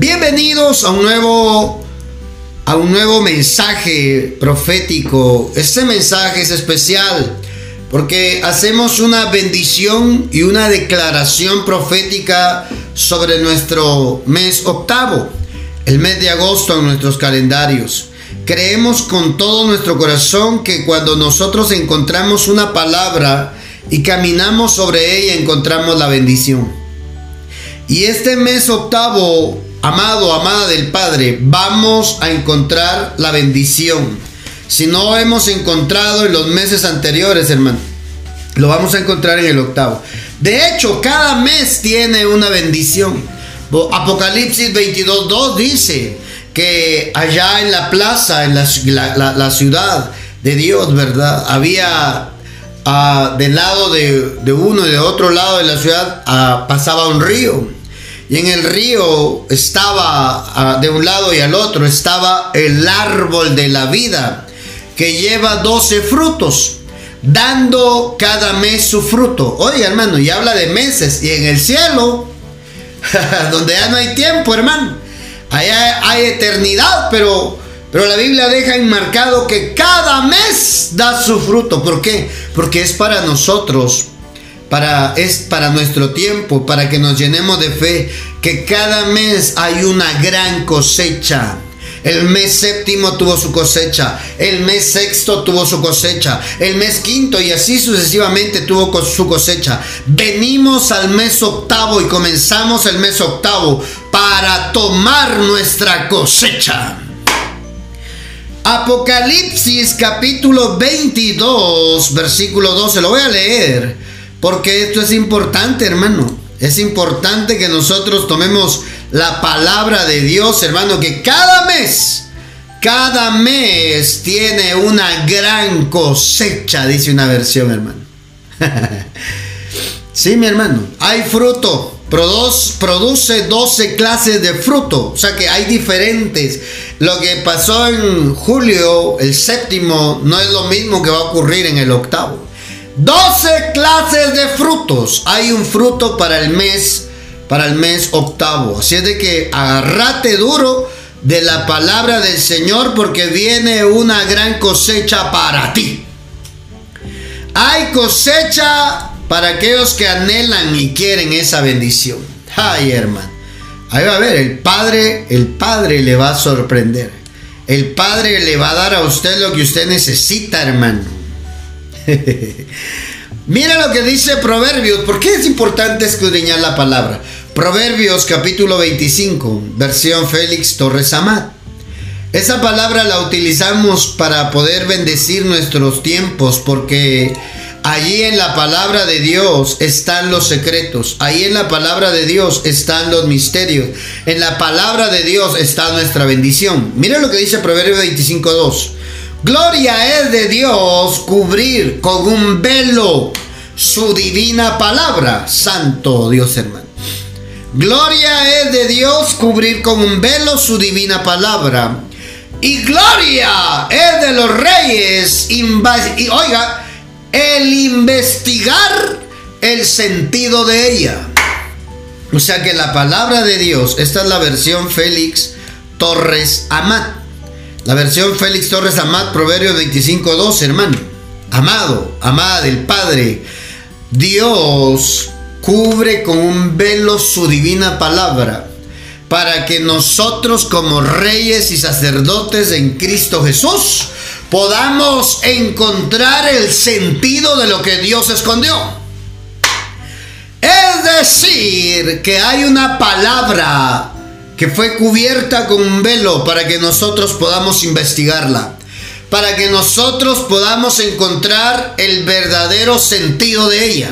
Bienvenidos a un nuevo a un nuevo mensaje profético. Este mensaje es especial porque hacemos una bendición y una declaración profética sobre nuestro mes octavo, el mes de agosto en nuestros calendarios. Creemos con todo nuestro corazón que cuando nosotros encontramos una palabra y caminamos sobre ella encontramos la bendición. Y este mes octavo, amado, amada del Padre, vamos a encontrar la bendición. Si no hemos encontrado en los meses anteriores, hermano, lo vamos a encontrar en el octavo. De hecho, cada mes tiene una bendición. Apocalipsis 22.2 dice que allá en la plaza, en la, ciudad de Dios, ¿verdad? Había uh, del lado de, uno y de otro lado de la ciudad ah, pasaba un río y en el río estaba, ah, de un lado y al otro, estaba el árbol de la vida, que lleva 12 frutos, dando cada mes su fruto. Oye, hermano, y habla de meses. Y en el cielo, donde ya no hay tiempo, hermano, allá hay eternidad, pero, pero la Biblia deja enmarcado que cada mes da su fruto. ¿Por qué? Porque es para nosotros para, es para nuestro tiempo, para que nos llenemos de fe, que cada mes hay una gran cosecha. El mes séptimo tuvo su cosecha, el mes sexto tuvo su cosecha, el mes quinto y así sucesivamente tuvo su cosecha. Venimos al mes octavo y comenzamos el mes octavo para tomar nuestra cosecha. Apocalipsis capítulo 22, versículo 12, lo voy a leer. Porque esto es importante, hermano. Es importante que nosotros tomemos la palabra de Dios, hermano, que cada mes, cada mes tiene una gran cosecha, dice una versión, hermano. sí, mi hermano, hay fruto. Produce 12 clases de fruto. O sea que hay diferentes. Lo que pasó en julio, el séptimo, no es lo mismo que va a ocurrir en el octavo. 12 clases de frutos. Hay un fruto para el mes, para el mes octavo. Así es de que agarrate duro de la palabra del Señor porque viene una gran cosecha para ti. Hay cosecha para aquellos que anhelan y quieren esa bendición. Ay, hermano. Ahí va a ver, el Padre, el Padre le va a sorprender. El Padre le va a dar a usted lo que usted necesita, hermano. Mira lo que dice Proverbios. ¿Por qué es importante escudriñar la palabra? Proverbios capítulo 25, versión Félix Torres Amat. Esa palabra la utilizamos para poder bendecir nuestros tiempos porque allí en la palabra de Dios están los secretos. Ahí en la palabra de Dios están los misterios. En la palabra de Dios está nuestra bendición. Mira lo que dice Proverbios 25, 2. Gloria es de Dios cubrir con un velo su divina palabra. Santo Dios hermano. Gloria es de Dios cubrir con un velo su divina palabra. Y gloria es de los reyes. Y oiga, el investigar el sentido de ella. O sea que la palabra de Dios, esta es la versión Félix Torres Amat. La versión Félix Torres Amat, Proverbio 25.2, hermano. Amado, amada del Padre, Dios cubre con un velo su divina palabra para que nosotros como reyes y sacerdotes en Cristo Jesús podamos encontrar el sentido de lo que Dios escondió. Es decir, que hay una palabra que fue cubierta con un velo para que nosotros podamos investigarla, para que nosotros podamos encontrar el verdadero sentido de ella.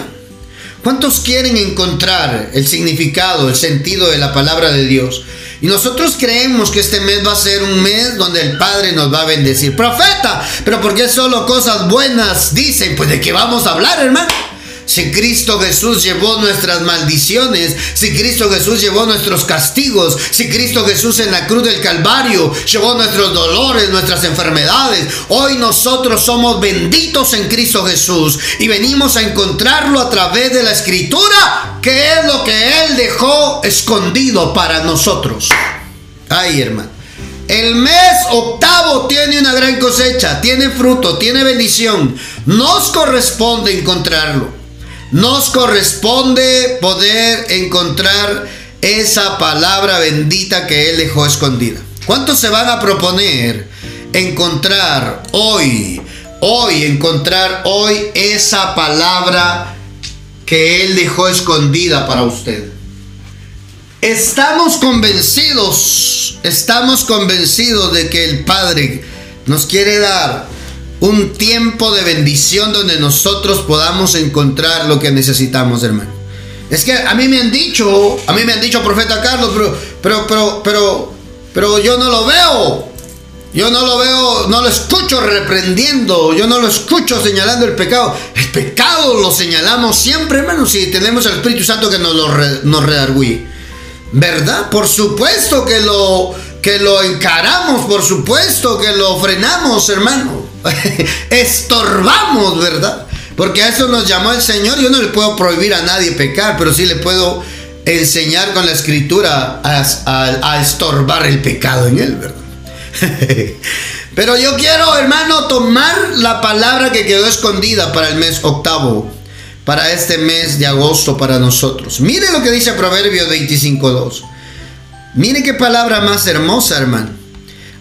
¿Cuántos quieren encontrar el significado, el sentido de la palabra de Dios? Y nosotros creemos que este mes va a ser un mes donde el Padre nos va a bendecir. Profeta, pero ¿por qué solo cosas buenas dicen? Pues de qué vamos a hablar, hermano. Si Cristo Jesús llevó nuestras maldiciones, si Cristo Jesús llevó nuestros castigos, si Cristo Jesús en la cruz del Calvario llevó nuestros dolores, nuestras enfermedades, hoy nosotros somos benditos en Cristo Jesús y venimos a encontrarlo a través de la escritura, que es lo que Él dejó escondido para nosotros. Ay, hermano. El mes octavo tiene una gran cosecha, tiene fruto, tiene bendición. Nos corresponde encontrarlo. Nos corresponde poder encontrar esa palabra bendita que Él dejó escondida. ¿Cuántos se van a proponer encontrar hoy, hoy, encontrar hoy esa palabra que Él dejó escondida para usted? Estamos convencidos, estamos convencidos de que el Padre nos quiere dar un tiempo de bendición donde nosotros podamos encontrar lo que necesitamos, hermano. Es que a mí me han dicho, a mí me han dicho, profeta Carlos, pero, pero, pero, pero, pero yo no lo veo. Yo no lo veo, no lo escucho reprendiendo, yo no lo escucho señalando el pecado. El pecado lo señalamos siempre, hermano, si tenemos el Espíritu Santo que nos, lo nos redarguye. ¿Verdad? Por supuesto que lo, que lo encaramos, por supuesto que lo frenamos, hermano. Estorbamos, ¿verdad? Porque a eso nos llamó el Señor. Yo no le puedo prohibir a nadie pecar, pero sí le puedo enseñar con la escritura a, estorbar el pecado en él, ¿verdad? pero yo quiero, hermano, tomar la palabra que quedó escondida para el mes octavo para este mes de agosto para nosotros. Mire lo que dice Proverbios 25.2. Mire qué palabra más hermosa, hermano.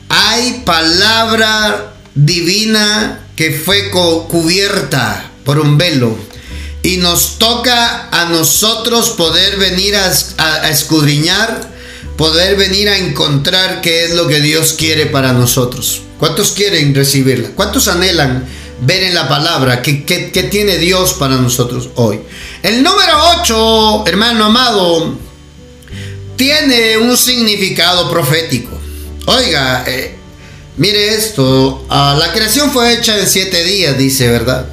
Hay palabra divina que fue cubierta por un velo. Y nos toca a nosotros poder venir a, escudriñar, poder venir a encontrar qué es lo que Dios quiere para nosotros. ¿Cuántos quieren recibirla? ¿Cuántos anhelan ver en la palabra que, tiene Dios para nosotros hoy. El número 8, hermano amado, tiene un significado profético. Oiga, eh, mire esto, ah, la creación fue hecha en siete días, dice, ¿verdad?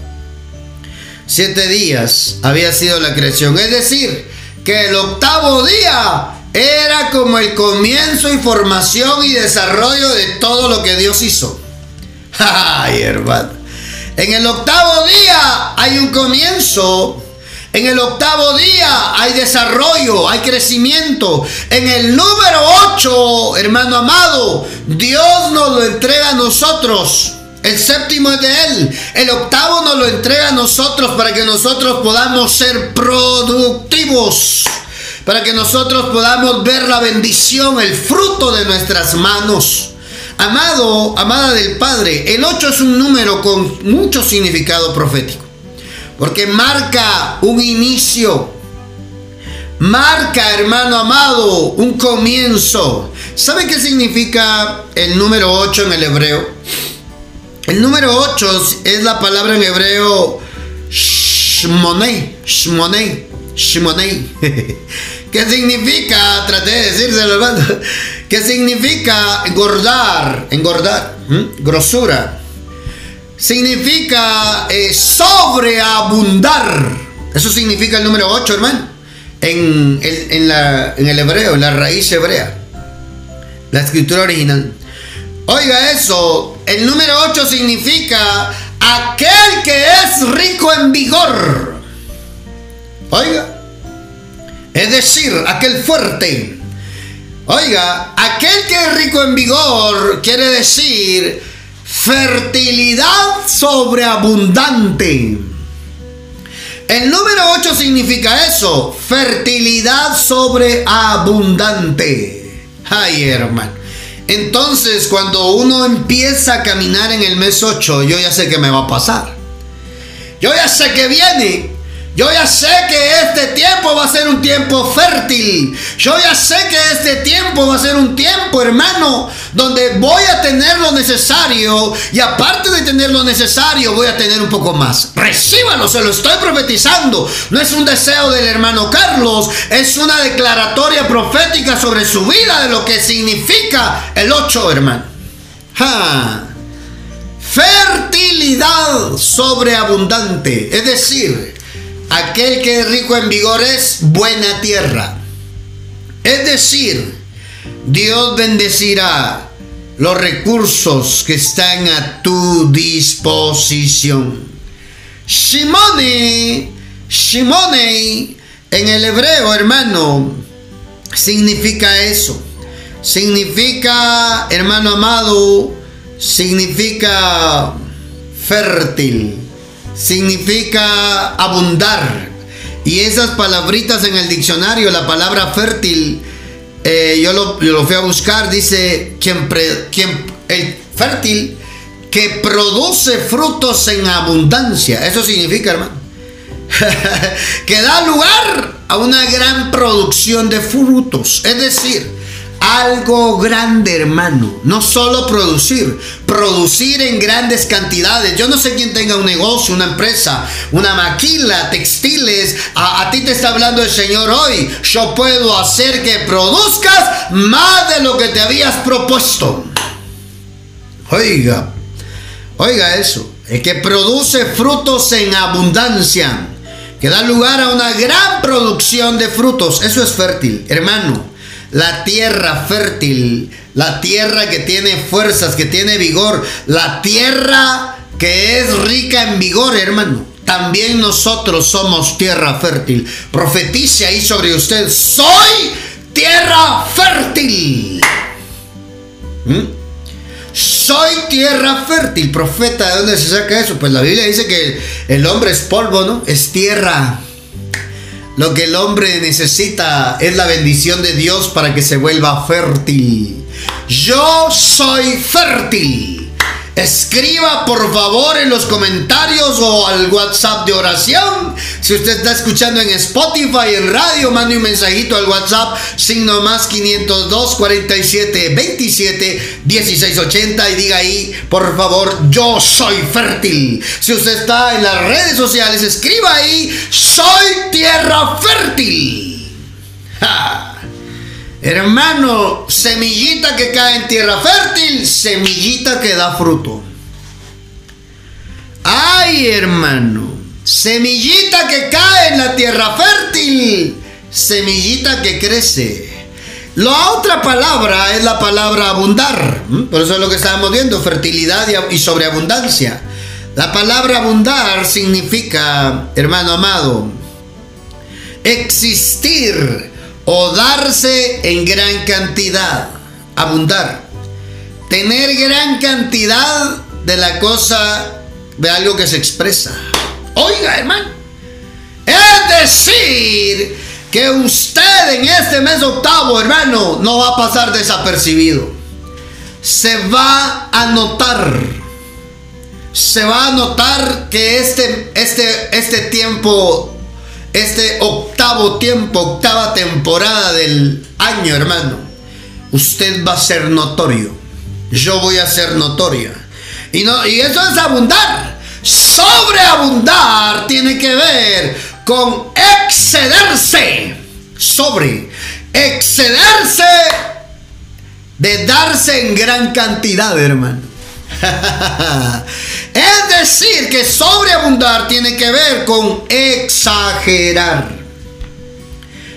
Siete días había sido la creación, es decir, que el octavo día era como el comienzo y formación y desarrollo de todo lo que Dios hizo. Ay, hermano. En el octavo día hay un comienzo. En el octavo día hay desarrollo, hay crecimiento. En el número 8, hermano amado, Dios nos lo entrega a nosotros. El séptimo es de Él. El octavo nos lo entrega a nosotros para que nosotros podamos ser productivos. Para que nosotros podamos ver la bendición, el fruto de nuestras manos. Amado, amada del Padre, el 8 es un número con mucho significado profético, porque marca un inicio, marca, hermano amado, un comienzo. ¿Sabe qué significa el número 8 en el hebreo? El número 8 es la palabra en hebreo shmonei, shmonei, shmonei. ¿Qué significa? Traté de decírselo, hermano. ¿Qué significa engordar? Engordar. Grosura. Significa eh, sobreabundar. Eso significa el número 8, hermano. En, en, la, en el hebreo, en la raíz hebrea. La escritura original. Oiga eso. El número 8 significa aquel que es rico en vigor. Oiga. Es decir, aquel fuerte. Oiga, aquel que es rico en vigor quiere decir fertilidad sobreabundante. El número 8 significa eso, fertilidad sobreabundante. Ay, hermano. Entonces, cuando uno empieza a caminar en el mes 8, yo ya sé que me va a pasar. Yo ya sé que viene. Yo ya sé que este tiempo va a ser un tiempo fértil. Yo ya sé que este tiempo va a ser un tiempo, hermano, donde voy a tener lo necesario y aparte de tener lo necesario, voy a tener un poco más. Recíbalo, se lo estoy profetizando. No es un deseo del hermano Carlos, es una declaratoria profética sobre su vida de lo que significa el 8, hermano. Fertilidad sobreabundante, es decir, Aquel que es rico en vigor es buena tierra. Es decir, Dios bendecirá los recursos que están a tu disposición. Shimone, Shimone, en el hebreo, hermano, significa eso. significa, hermano amado, significa fértil, significa abundar. Y esas palabritas en el diccionario, la palabra fértil, eh, yo, lo, fui a buscar, dice, quien, quien, el fértil que produce frutos en abundancia. Eso significa, hermano. que da lugar a una gran producción de frutos. Es decir, algo grande, hermano. No solo producir, producir en grandes cantidades. Yo no sé quién tenga un negocio, una empresa, una maquila, textiles. A, ti te está hablando el Señor hoy. Yo puedo hacer que produzcas más de lo que te habías propuesto. Oiga, oiga eso. El que produce frutos en abundancia, que da lugar a una gran producción de frutos. Eso es fértil, hermano la tierra fértil, la tierra que tiene fuerzas, que tiene vigor, la tierra que es rica en vigor, hermano. También nosotros somos tierra fértil. Profetice ahí sobre usted, soy tierra fértil. ¿Mm? Soy tierra fértil. Profeta, ¿de dónde se saca eso? Pues la Biblia dice que el hombre es polvo, ¿no? Es tierra. Lo que el hombre necesita es la bendición de Dios para que se vuelva fértil. Yo soy fértil. Escriba por favor en los comentarios o al WhatsApp de oración. Si usted está escuchando en Spotify, en radio, mande un mensajito al WhatsApp, signo más 502 47 27 16 80 y diga ahí, por favor, yo soy fértil. Si usted está en las redes sociales, escriba ahí, soy tierra fértil. Hermano, semillita que cae en tierra fértil, semillita que da fruto. Ay, hermano, semillita que cae en la tierra fértil, semillita que crece. La otra palabra es la palabra abundar. Por eso es lo que estábamos viendo, fertilidad y sobreabundancia. La palabra abundar significa, hermano amado, existir o darse en gran cantidad, abundar, tener gran cantidad de la cosa, de algo que se expresa. Oiga, hermano, es decir, que usted en este mes octavo, hermano, no va a pasar desapercibido. Se va a notar. Se va a notar que este, este, este tiempo este octavo tiempo, octava temporada del año, hermano, usted va a ser notorio. Yo voy a ser notoria. Y, no, y eso es abundar. Sobreabundar tiene que ver con excederse. Sobre. Excederse de darse en gran cantidad, hermano. es decir, que sobreabundar tiene que ver con exagerar.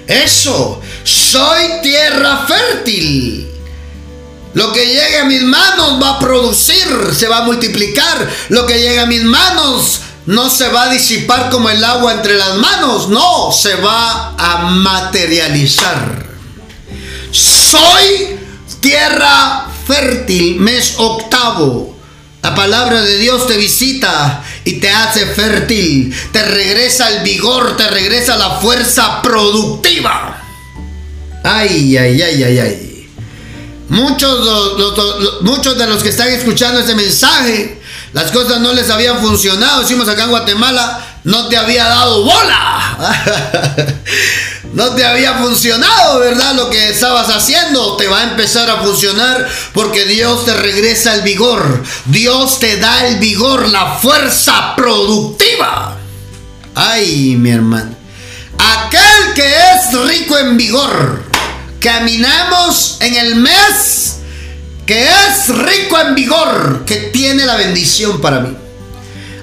Eso, soy tierra fértil. Lo que llegue a mis manos va a producir, se va a multiplicar. Lo que llegue a mis manos no se va a disipar como el agua entre las manos, no, se va a materializar. Soy tierra fértil, mes octavo. La palabra de Dios te visita y te hace fértil, te regresa el vigor, te regresa la fuerza productiva. Ay, ay, ay, ay, ay. Muchos, muchos de los que están escuchando este mensaje, las cosas no les habían funcionado. Decimos acá en Guatemala, no te había dado bola. no te había funcionado, ¿verdad? Lo que estabas haciendo te va a empezar a funcionar porque Dios te regresa el vigor. Dios te da el vigor, la fuerza productiva. Ay, mi hermano. Aquel que es rico en vigor. Caminamos en el mes que es rico en vigor, que tiene la bendición para mí.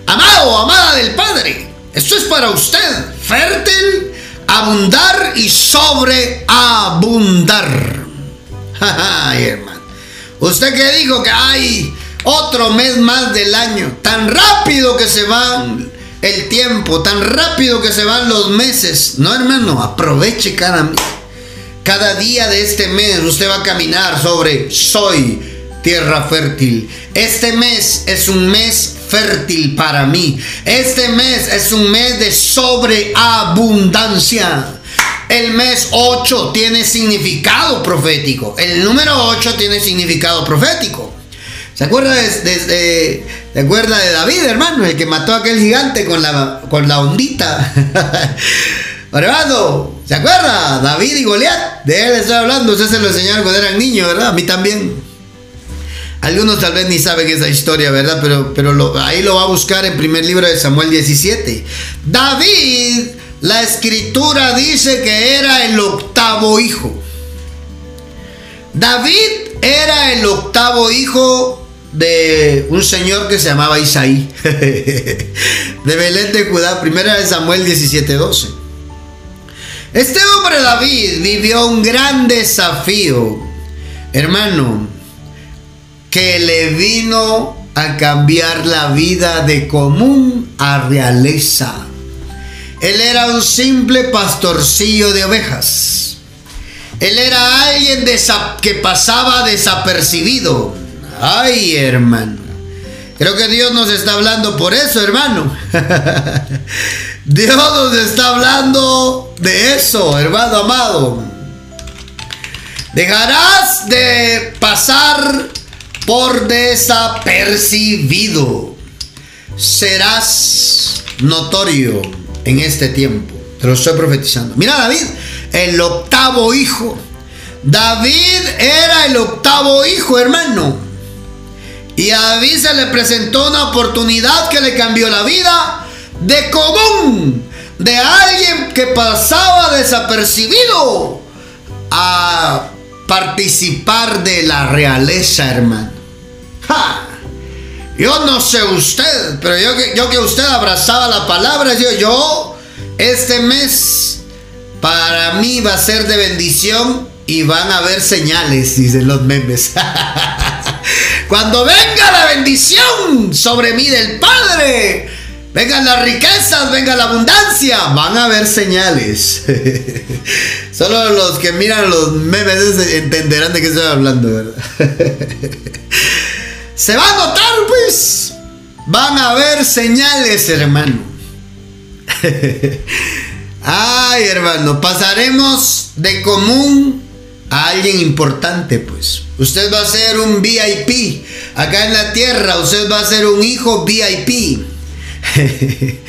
Amado, amada del Padre, esto es para usted, fértil abundar y sobreabundar. Ay, hermano. Usted que dijo que hay otro mes más del año, tan rápido que se va el tiempo, tan rápido que se van los meses. No, hermano, aproveche cada. Cada día de este mes usted va a caminar sobre soy tierra fértil. Este mes es un mes fértil para mí. Este mes es un mes de sobreabundancia. El mes 8 tiene significado profético. El número 8 tiene significado profético. ¿Se acuerda de, acuerda de David, hermano? El que mató a aquel gigante con la, con la ondita. hermano, ¿se acuerda? David y Goliat. De él estoy hablando. Usted se lo enseñaron cuando eran niños, ¿verdad? A mí también. Algunos tal vez ni saben esa historia, ¿verdad? Pero, pero ahí lo va a buscar en primer libro de Samuel 17. David, la escritura dice que era el octavo hijo. David era el octavo hijo de un señor que se llamaba Isaí, de Belén de Judá, primera de Samuel 17:12. Este hombre David vivió un gran desafío, hermano, que le vino a cambiar la vida de común a realeza. Él era un simple pastorcillo de ovejas. Él era alguien que pasaba desapercibido. Ay, hermano. Creo que Dios nos está hablando por eso, hermano. Dios nos está hablando de eso, hermano amado. Dejarás de pasar por desapercibido. Serás notorio en este tiempo. Te lo estoy profetizando. Mira David, el octavo hijo. David era el octavo hijo, hermano. Y a David se le presentó una oportunidad que le cambió la vida de común, de alguien que pasaba desapercibido a participar de la realeza, hermano. Yo no sé usted, pero yo que, yo que usted abrazaba la palabra, yo, yo, este mes para mí va a ser de bendición y van a haber señales, dicen los memes. Cuando venga la bendición sobre mí del Padre, vengan las riquezas, venga la abundancia, van a haber señales. Solo los que miran los memes entenderán de qué estoy hablando, ¿verdad? Se va a notar, pues. Van a haber señales, hermano. Ay, hermano, pasaremos de común a alguien importante, pues. Usted va a ser un VIP. Acá en la tierra, usted va a ser un hijo VIP.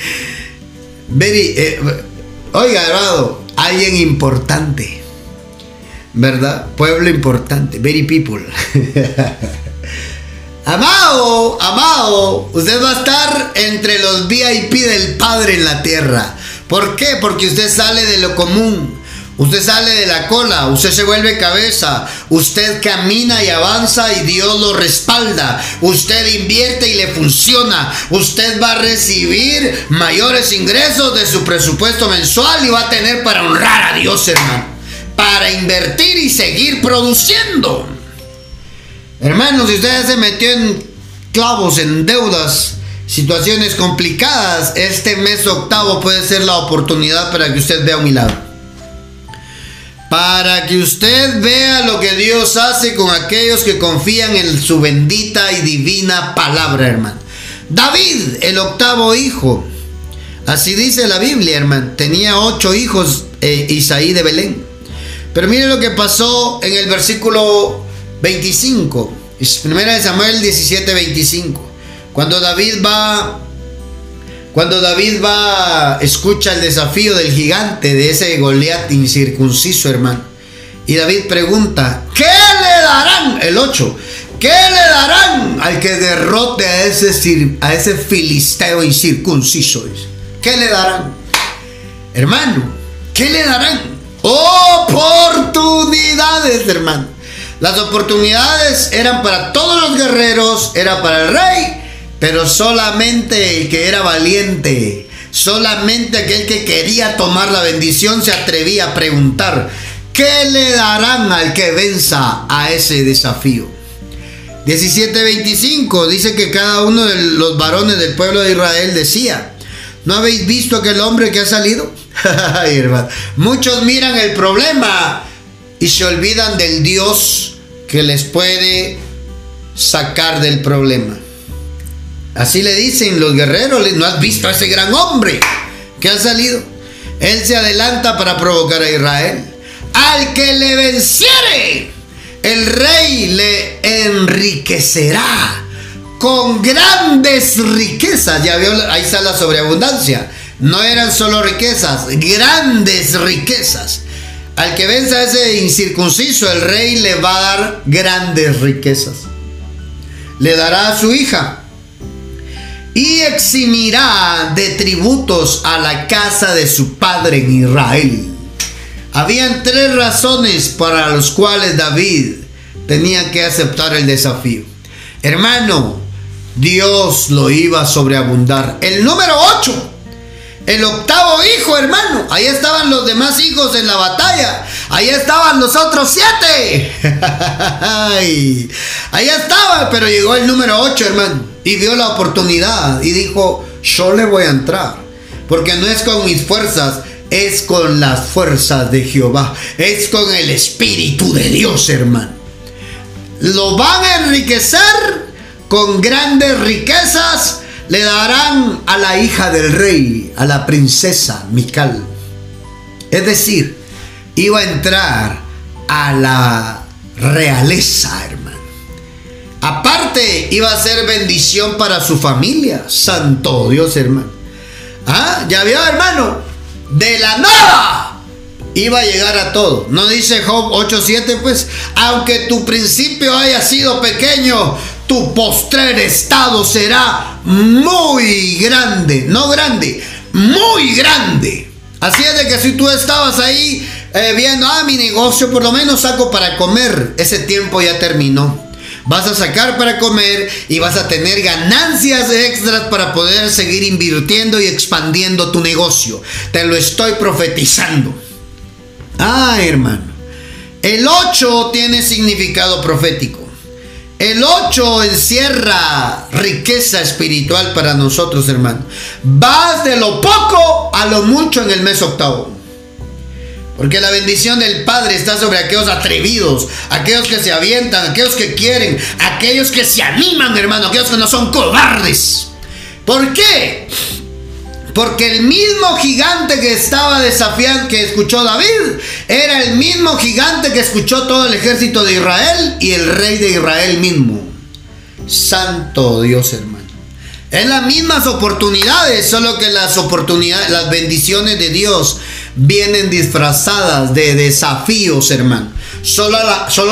Eh, oiga, hermano, alguien importante. ¿Verdad? Pueblo importante. Very people. Amado, amado, usted va a estar entre los VIP del Padre en la tierra. ¿Por qué? Porque usted sale de lo común. Usted sale de la cola, usted se vuelve cabeza, usted camina y avanza y Dios lo respalda, usted invierte y le funciona, usted va a recibir mayores ingresos de su presupuesto mensual y va a tener para honrar a Dios, hermano, para invertir y seguir produciendo. Hermanos, si usted se metió en clavos, en deudas, situaciones complicadas, este mes octavo puede ser la oportunidad para que usted vea un milagro. Para que usted vea lo que Dios hace con aquellos que confían en su bendita y divina palabra, hermano. David, el octavo hijo. Así dice la Biblia, hermano. Tenía ocho hijos eh, Isaí de Belén. Pero mire lo que pasó en el versículo 25. Primera de Samuel 17, 25. Cuando David va, cuando David va, escucha el desafío del gigante de ese Goliat incircunciso, hermano. Y David pregunta, ¿qué le darán? El 8. ¿Qué le darán al que derrote a ese, a ese filisteo incircunciso? ¿Qué le darán? Hermano, ¿qué le darán? Oportunidades, hermano. Las oportunidades eran para todos los guerreros, era para el rey, pero solamente el que era valiente, solamente aquel que quería tomar la bendición se atrevía a preguntar, ¿qué le darán al que venza a ese desafío? 17:25 dice que cada uno de los varones del pueblo de Israel decía, ¿no habéis visto aquel hombre que ha salido? Muchos miran el problema y se olvidan del Dios que les puede sacar del problema. Así le dicen los guerreros, ¿no has visto a ese gran hombre que ha salido? Él se adelanta para provocar a Israel. Al que le venciere, el rey le enriquecerá con grandes riquezas. Ya vio, ahí está la sobreabundancia. No eran solo riquezas, grandes riquezas. Al que venza ese incircunciso, el rey le va a dar grandes riquezas. Le dará a su hija y eximirá de tributos a la casa de su padre en Israel. Habían tres razones para las cuales David tenía que aceptar el desafío. Hermano, Dios lo iba a sobreabundar. El número 8. El octavo hijo, hermano. Ahí estaban los demás hijos en la batalla. Ahí estaban los otros siete. Ahí estaban, pero llegó el número 8, hermano. Y vio la oportunidad y dijo, yo le voy a entrar. Porque no es con mis fuerzas, es con las fuerzas de Jehová. Es con el Espíritu de Dios, hermano. Lo van a enriquecer con grandes riquezas le darán a la hija del rey, a la princesa Mical. Es decir, iba a entrar a la realeza, hermano. Aparte, iba a ser bendición para su familia. Santo Dios, hermano. Ah, ya vio, hermano. De la nada iba a llegar a todo. No dice Job 8:7, pues, aunque tu principio haya sido pequeño, tu postrer estado será muy grande, no grande, muy grande. Así es de que si tú estabas ahí eh, viendo, ah, mi negocio por lo menos saco para comer, ese tiempo ya terminó. Vas a sacar para comer y vas a tener ganancias extras para poder seguir invirtiendo y expandiendo tu negocio. Te lo estoy profetizando. Ah, hermano. El 8 tiene significado profético. El 8 encierra riqueza espiritual para nosotros, hermano. Vas de lo poco a lo mucho en el mes octavo. Porque la bendición del Padre está sobre aquellos atrevidos, aquellos que se avientan, aquellos que quieren, aquellos que se animan, hermano, aquellos que no son cobardes. ¿Por qué? Porque el mismo gigante que estaba desafiando, que escuchó David, era el mismo gigante que escuchó todo el ejército de Israel y el rey de Israel mismo. Santo Dios, hermano. En las mismas oportunidades, solo que las oportunidades, las bendiciones de Dios vienen disfrazadas de desafíos, hermano. Solo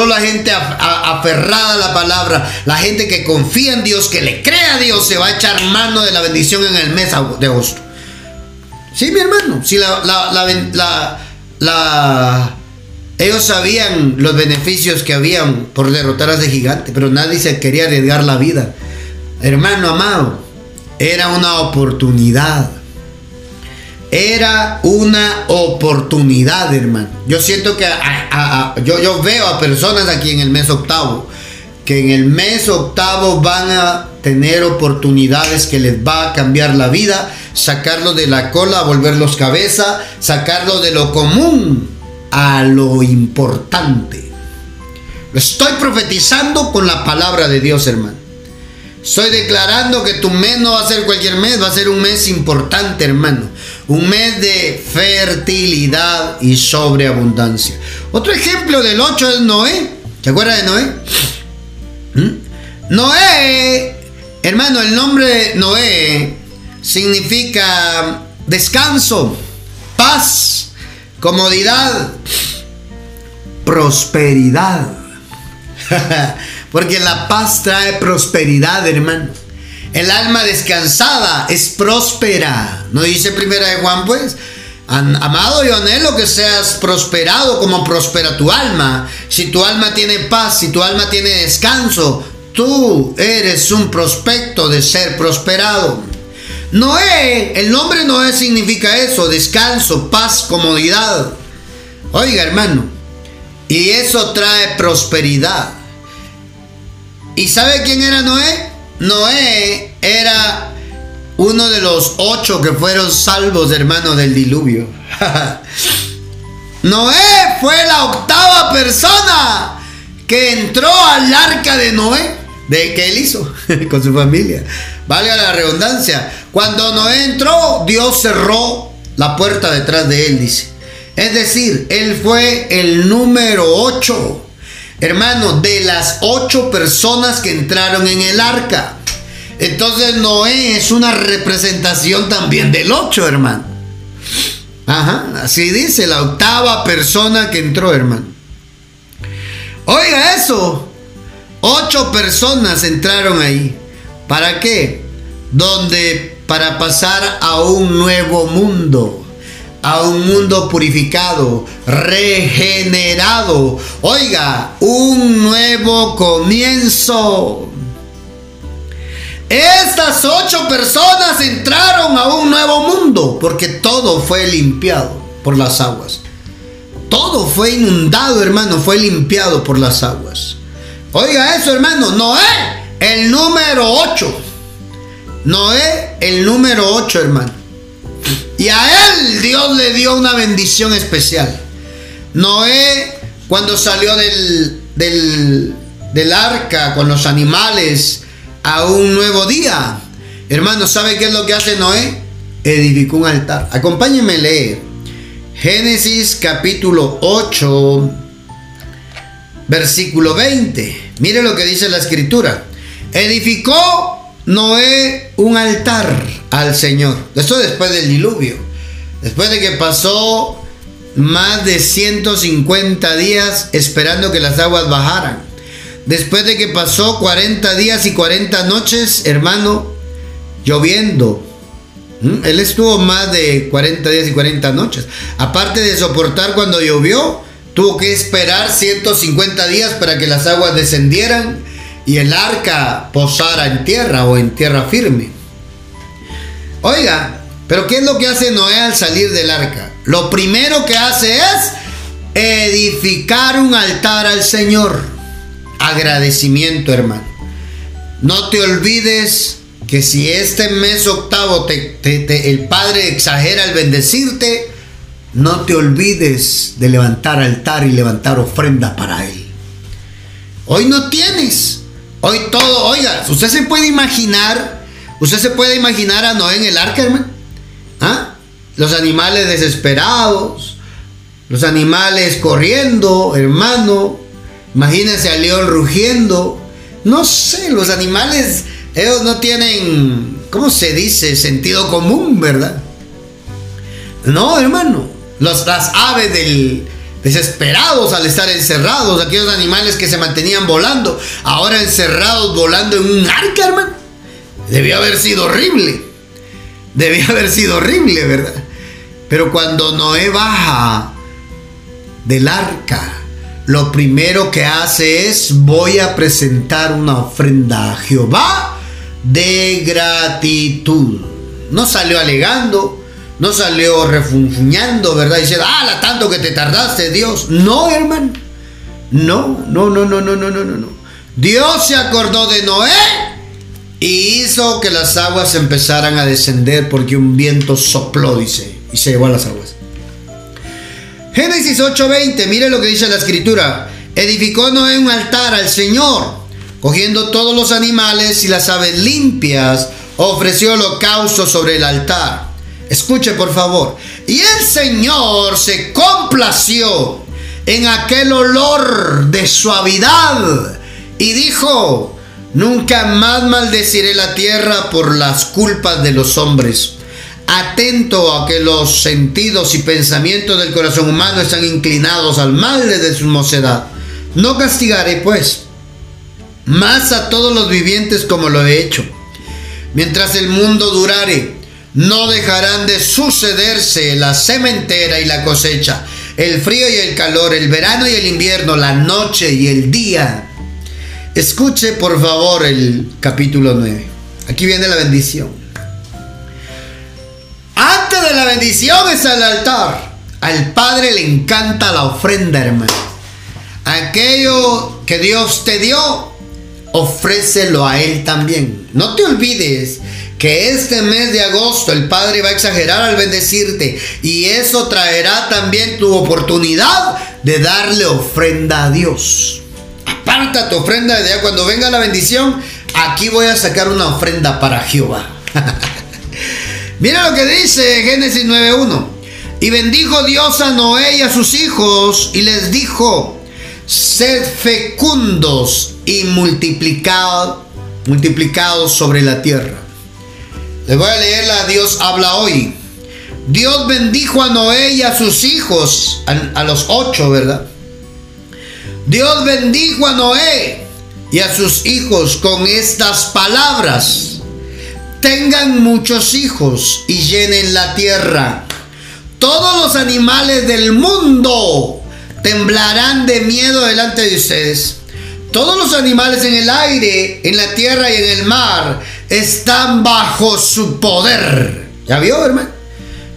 la, gente aferrada a la palabra, la gente que confía en Dios, que le cree a Dios, se va a echar mano de la bendición en el mes de agosto. Sí, mi hermano. Si la, la, ellos sabían los beneficios que habían por derrotar a ese gigante, pero nadie se quería arriesgar la vida. Hermano amado, era una oportunidad. Era una oportunidad, hermano. Yo siento que yo veo a personas aquí en el mes octavo que en el mes octavo van a tener oportunidades que les va a cambiar la vida sacarlo de la cola, volverlos cabeza, sacarlo de lo común a lo importante. Lo estoy profetizando con la palabra de Dios, hermano. Estoy declarando que tu mes no va a ser cualquier mes, va a ser un mes importante, hermano. Un mes de fertilidad y sobreabundancia. Otro ejemplo del 8 es Noé. ¿Te acuerdas de Noé? ¿Mm? Noé, hermano, el nombre Noé significa descanso, paz, comodidad, prosperidad. Porque la paz trae prosperidad, hermano. El alma descansada es próspera. ¿No dice primera de Juan, pues? Amado, yo anhelo que seas prosperado como prospera tu alma. Si tu alma tiene paz, si tu alma tiene descanso, tú eres un prospecto de ser prosperado. Noé, el nombre Noé significa eso, descanso, paz, comodidad. Oiga hermano, y eso trae prosperidad. ¿Y sabe quién era Noé? Noé era uno de los ocho que fueron salvos, hermano, del diluvio. Noé fue la octava persona que entró al arca de Noé, de que él hizo con su familia. Valga la redundancia. Cuando Noé entró, Dios cerró la puerta detrás de él, dice. Es decir, él fue el número 8, hermano, de las ocho personas que entraron en el arca. Entonces Noé es una representación también del 8, hermano. Ajá, así dice la octava persona que entró, hermano. Oiga eso, ocho personas entraron ahí. ¿Para qué? Donde para pasar a un nuevo mundo, a un mundo purificado, regenerado. Oiga, un nuevo comienzo. Estas ocho personas entraron a un nuevo mundo porque todo fue limpiado por las aguas. Todo fue inundado, hermano, fue limpiado por las aguas. Oiga eso, hermano, Noé, el número ocho. Noé, el número ocho, hermano. Y a él Dios le dio una bendición especial. Noé, cuando salió del, del, del arca con los animales, a un nuevo día. Hermano, ¿sabe qué es lo que hace Noé? Edificó un altar. Acompáñenme a leer. Génesis capítulo 8, versículo 20. Mire lo que dice la escritura. Edificó Noé un altar al Señor. Esto después del diluvio. Después de que pasó más de 150 días esperando que las aguas bajaran. Después de que pasó 40 días y 40 noches, hermano, lloviendo. Él estuvo más de 40 días y 40 noches. Aparte de soportar cuando llovió, tuvo que esperar 150 días para que las aguas descendieran y el arca posara en tierra o en tierra firme. Oiga, pero ¿qué es lo que hace Noé al salir del arca? Lo primero que hace es edificar un altar al Señor agradecimiento, hermano. No te olvides que si este mes octavo el Padre exagera el bendecirte, no te olvides de levantar altar y levantar ofrenda para Él. Hoy no tienes. Hoy todo, oiga, usted se puede imaginar, usted se puede imaginar a Noé en el arca, hermano. ¿Ah? Los animales desesperados, los animales corriendo, hermano, Imagínense al león rugiendo. No sé, los animales, ellos no tienen, ¿cómo se dice? Sentido común, ¿verdad? No, hermano. Los, las aves del, desesperados al estar encerrados, aquellos animales que se mantenían volando, ahora encerrados volando en un arca, hermano. Debió haber sido horrible. Debió haber sido horrible, ¿verdad? Pero cuando Noé baja del arca, lo primero que hace es voy a presentar una ofrenda a Jehová de gratitud. No salió alegando, no salió refunfuñando, ¿verdad? Diciendo, ah, la tanto que te tardaste, Dios. No, hermano. No, no, no, no, no, no, no, no. Dios se acordó de Noé y hizo que las aguas empezaran a descender porque un viento sopló, dice, y se llevó a las aguas. Génesis 8:20, mire lo que dice la escritura. Edificó Noé un altar al Señor, cogiendo todos los animales y las aves limpias, ofreció holocausto sobre el altar. Escuche por favor. Y el Señor se complació en aquel olor de suavidad y dijo, nunca más maldeciré la tierra por las culpas de los hombres atento a que los sentidos y pensamientos del corazón humano están inclinados al mal desde su mocedad. No castigaré, pues, más a todos los vivientes como lo he hecho. Mientras el mundo durare, no dejarán de sucederse la sementera y la cosecha, el frío y el calor, el verano y el invierno, la noche y el día. Escuche por favor el capítulo 9. Aquí viene la bendición la bendición es el altar. Al Padre le encanta la ofrenda, hermano. Aquello que Dios te dio, ofrécelo a Él también. No te olvides que este mes de agosto el Padre va a exagerar al bendecirte y eso traerá también tu oportunidad de darle ofrenda a Dios. Aparta tu ofrenda de cuando venga la bendición, aquí voy a sacar una ofrenda para Jehová. Mira lo que dice Génesis 9.1. Y bendijo Dios a Noé y a sus hijos y les dijo, sed fecundos y multiplicados multiplicados sobre la tierra. Les voy a leer la Dios habla hoy. Dios bendijo a Noé y a sus hijos, a, a los ocho, ¿verdad? Dios bendijo a Noé y a sus hijos con estas palabras. Tengan muchos hijos y llenen la tierra. Todos los animales del mundo temblarán de miedo delante de ustedes. Todos los animales en el aire, en la tierra y en el mar están bajo su poder. ¿Ya vio, hermano?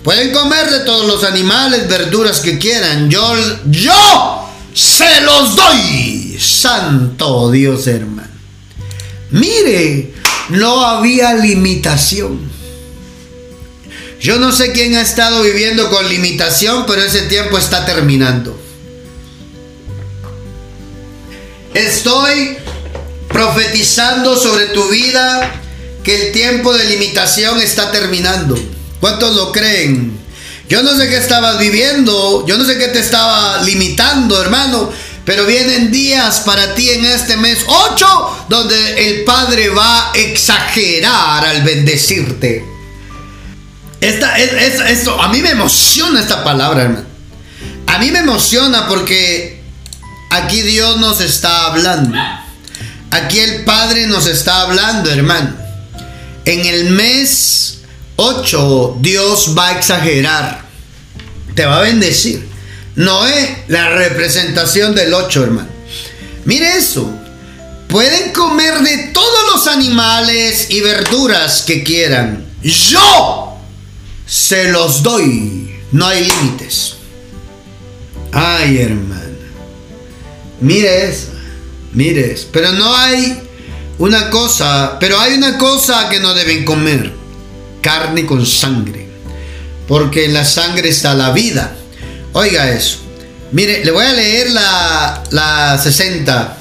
Pueden comer de todos los animales, verduras que quieran. Yo, yo se los doy. Santo Dios, hermano. Mire, no había limitación. Yo no sé quién ha estado viviendo con limitación, pero ese tiempo está terminando. Estoy profetizando sobre tu vida que el tiempo de limitación está terminando. ¿Cuántos lo creen? Yo no sé qué estabas viviendo, yo no sé qué te estaba limitando, hermano, pero vienen días para ti en este mes 8 donde el Padre va a exagerar al bendecirte. Esta, es, esto, a mí me emociona esta palabra, hermano. A mí me emociona porque Aquí Dios nos está hablando. Aquí el Padre nos está hablando, hermano. En el mes 8 Dios va a exagerar. Te va a bendecir. No es la representación del 8, hermano. Mire eso. Pueden comer de todos los animales y verduras que quieran. Yo se los doy. No hay límites. Ay, hermano. Mire eso, mire eso. Pero no hay una cosa, pero hay una cosa que no deben comer. Carne con sangre. Porque en la sangre está la vida. Oiga eso. Mire, le voy a leer la, la 60.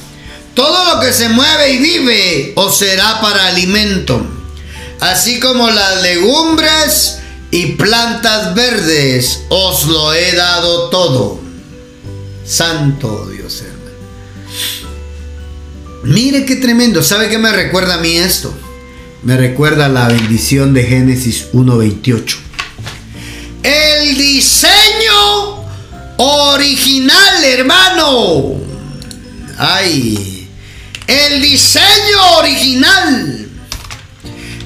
Todo lo que se mueve y vive os será para alimento. Así como las legumbres y plantas verdes os lo he dado todo. Santo Dios. Mire qué tremendo. ¿Sabe qué me recuerda a mí esto? Me recuerda la bendición de Génesis 1.28. El diseño original, hermano. Ay, el diseño original.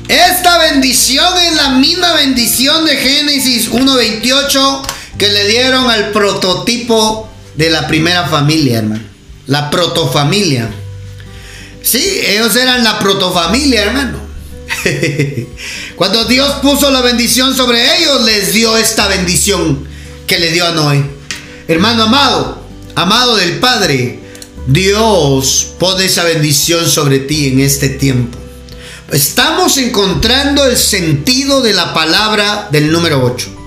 Esta bendición es la misma bendición de Génesis 1.28 que le dieron al prototipo de la primera familia, hermano. La protofamilia. Sí, ellos eran la protofamilia, hermano. Cuando Dios puso la bendición sobre ellos, les dio esta bendición que le dio a Noé. Hermano amado, amado del Padre, Dios pone esa bendición sobre ti en este tiempo. Estamos encontrando el sentido de la palabra del número 8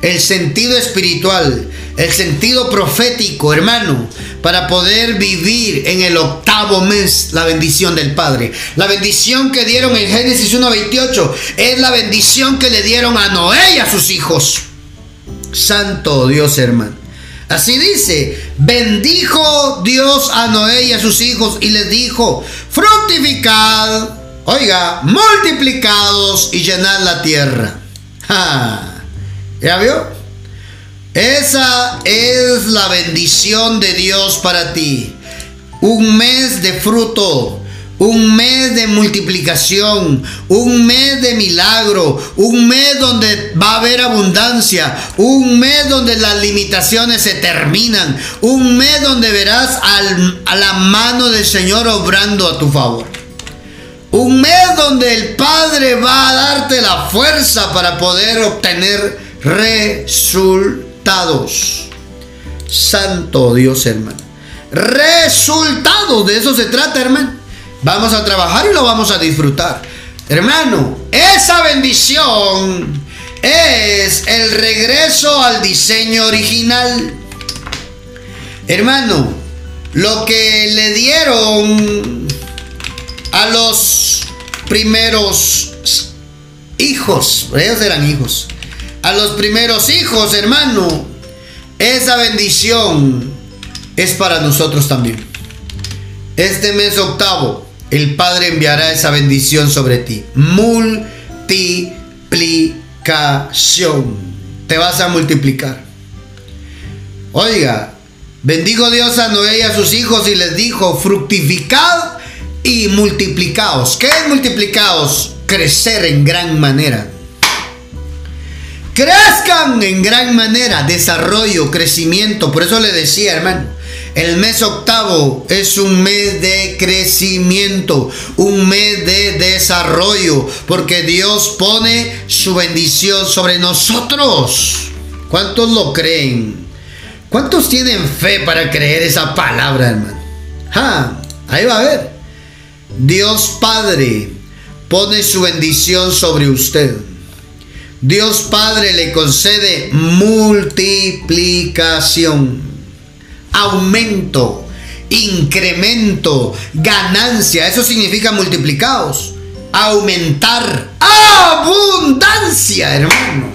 el sentido espiritual, el sentido profético, hermano, para poder vivir en el octavo mes la bendición del Padre. La bendición que dieron en Génesis 1.28 es la bendición que le dieron a Noé y a sus hijos. Santo Dios, hermano. Así dice, bendijo Dios a Noé y a sus hijos y les dijo, fructificad, oiga, multiplicados y llenad la tierra. ¿Ya vio? Esa es la bendición de Dios para ti. Un mes de fruto, un mes de multiplicación, un mes de milagro, un mes donde va a haber abundancia, un mes donde las limitaciones se terminan, un mes donde verás a la mano del Señor obrando a tu favor. Un mes donde el Padre va a darte la fuerza para poder obtener resultados. Santo Dios, hermano. Resultados, de eso se trata, hermano. Vamos a trabajar y lo vamos a disfrutar. Hermano, esa bendición es el regreso al diseño original. Hermano, lo que le dieron a los primeros hijos, ellos eran hijos, a los primeros hijos, hermano, esa bendición es para nosotros también. Este mes octavo, el Padre enviará esa bendición sobre ti. Multiplicación. Te vas a multiplicar. Oiga, bendigo Dios a Noé y a sus hijos y les dijo, fructificad y multiplicaos. ¿Qué es multiplicaos? Crecer en gran manera. Crezcan en gran manera, desarrollo, crecimiento. Por eso le decía, hermano, el mes octavo es un mes de crecimiento, un mes de desarrollo, porque Dios pone su bendición sobre nosotros. ¿Cuántos lo creen? ¿Cuántos tienen fe para creer esa palabra, hermano? Ah, ahí va a ver. Dios Padre pone su bendición sobre usted. Dios Padre le concede multiplicación, aumento, incremento, ganancia. Eso significa multiplicados. Aumentar, abundancia, hermano.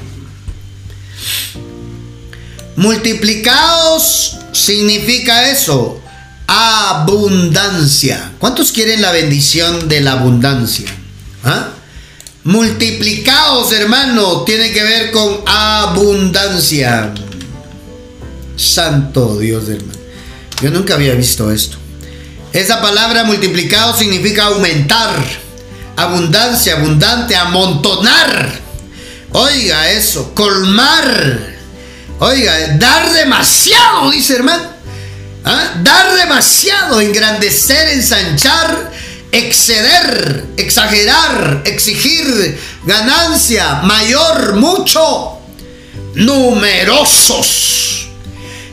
Multiplicados significa eso, abundancia. ¿Cuántos quieren la bendición de la abundancia? ¿Ah? Multiplicados, hermano, tiene que ver con abundancia. Santo Dios, hermano. Yo nunca había visto esto. Esa palabra multiplicado significa aumentar. Abundancia, abundante, amontonar. Oiga eso, colmar. Oiga, dar demasiado, dice hermano. ¿Ah? Dar demasiado, engrandecer, ensanchar exceder, exagerar, exigir ganancia mayor, mucho, numerosos.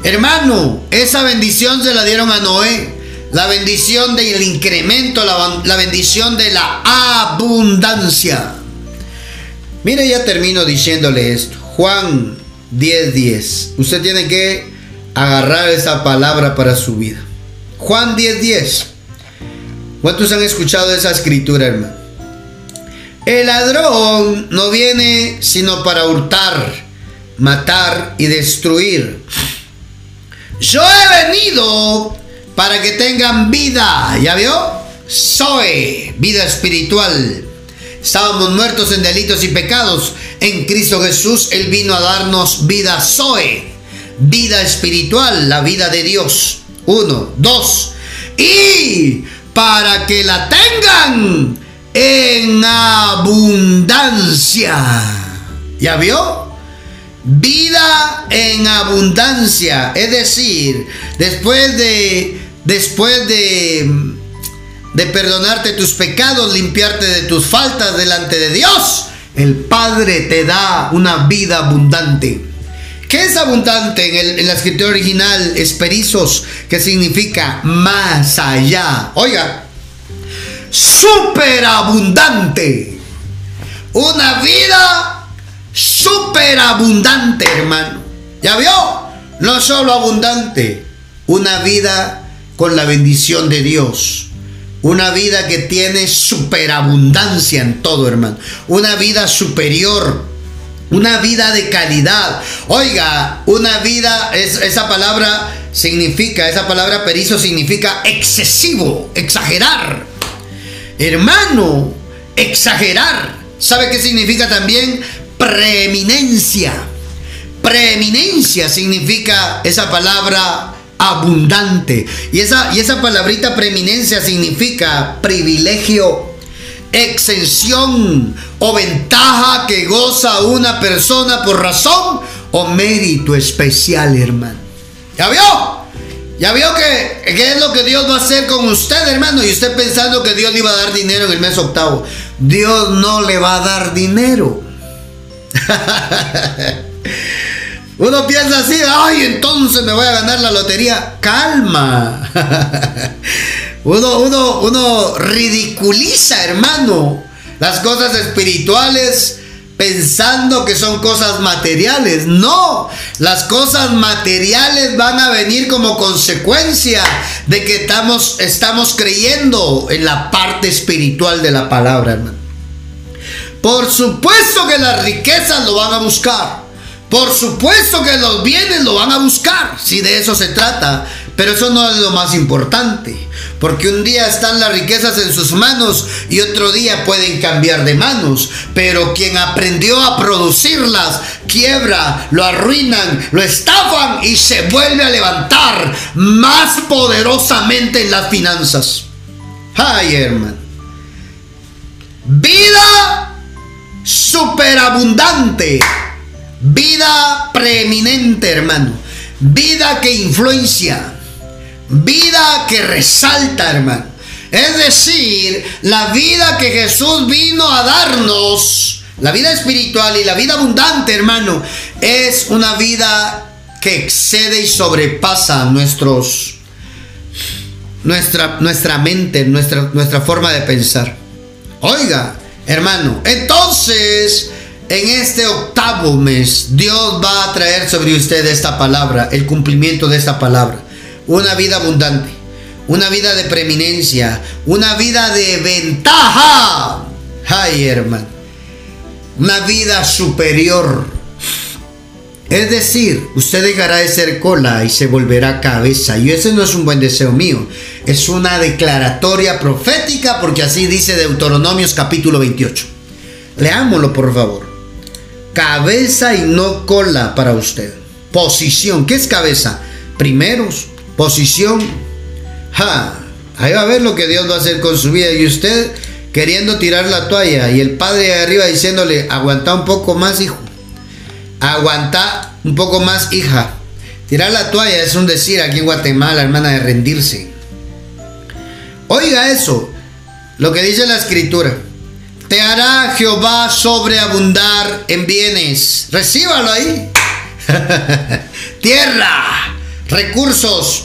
Hermano, esa bendición se la dieron a Noé. La bendición del incremento, la, bendición de la abundancia. Mire, ya termino diciéndole esto. Juan 10:10. 10. Usted tiene que agarrar esa palabra para su vida. Juan 10:10. 10. ¿Cuántos han escuchado esa escritura, hermano? El ladrón no viene sino para hurtar, matar y destruir. Yo he venido para que tengan vida. ¿Ya vio? Soy vida espiritual. Estábamos muertos en delitos y pecados. En Cristo Jesús Él vino a darnos vida Soy. Vida espiritual, la vida de Dios. Uno, dos. Y para que la tengan en abundancia. ¿Ya vio? Vida en abundancia. Es decir, después de, después de, de perdonarte tus pecados, limpiarte de tus faltas delante de Dios, el Padre te da una vida abundante. ¿Qué es abundante en, la escritura original? Esperizos, que significa más allá. Oiga, superabundante. Una vida superabundante, hermano. ¿Ya vio? No solo abundante, una vida con la bendición de Dios. Una vida que tiene superabundancia en todo, hermano. Una vida superior una vida de calidad. Oiga, una vida, es, esa palabra significa, esa palabra perizo significa excesivo, exagerar. Hermano, exagerar. ¿Sabe qué significa también? Preeminencia. Preeminencia significa esa palabra abundante. Y esa, y esa palabrita preeminencia significa privilegio exención o ventaja que goza una persona por razón o mérito especial, hermano. ¿Ya vio? ¿Ya vio que qué es lo que Dios va a hacer con usted, hermano? Y usted pensando que Dios le iba a dar dinero en el mes octavo. Dios no le va a dar dinero. Uno piensa así, ay, entonces me voy a ganar la lotería. Calma. Uno, uno, uno ridiculiza, hermano, las cosas espirituales pensando que son cosas materiales. No, las cosas materiales van a venir como consecuencia de que estamos, estamos creyendo en la parte espiritual de la palabra, hermano. Por supuesto que las riquezas lo van a buscar. Por supuesto que los bienes lo van a buscar, si de eso se trata. Pero eso no es lo más importante. Porque un día están las riquezas en sus manos y otro día pueden cambiar de manos. Pero quien aprendió a producirlas, quiebra, lo arruinan, lo estafan y se vuelve a levantar más poderosamente en las finanzas. Ay, hermano. Vida superabundante. Vida preeminente, hermano. Vida que influencia vida que resalta, hermano. Es decir, la vida que Jesús vino a darnos, la vida espiritual y la vida abundante, hermano, es una vida que excede y sobrepasa nuestros nuestra, nuestra mente, nuestra, nuestra forma de pensar. Oiga, hermano, entonces en este octavo mes Dios va a traer sobre usted esta palabra, el cumplimiento de esta palabra una vida abundante, una vida de preeminencia, una vida de ventaja. Ay, hermano, una vida superior. Es decir, usted dejará de ser cola y se volverá cabeza. Y ese no es un buen deseo mío. Es una declaratoria profética porque así dice Deuteronomios capítulo 28. Leámoslo por favor. Cabeza y no cola para usted. Posición. ¿Qué es cabeza? Primeros, posición. Ja, ahí va a ver lo que Dios va a hacer con su vida. Y usted queriendo tirar la toalla y el padre de arriba diciéndole, aguanta un poco más, hijo. Aguanta un poco más, hija. Tirar la toalla es un decir aquí en Guatemala, hermana, de rendirse. Oiga eso, lo que dice la escritura. Te hará Jehová sobreabundar en bienes. Recíbalo ahí. Tierra recursos.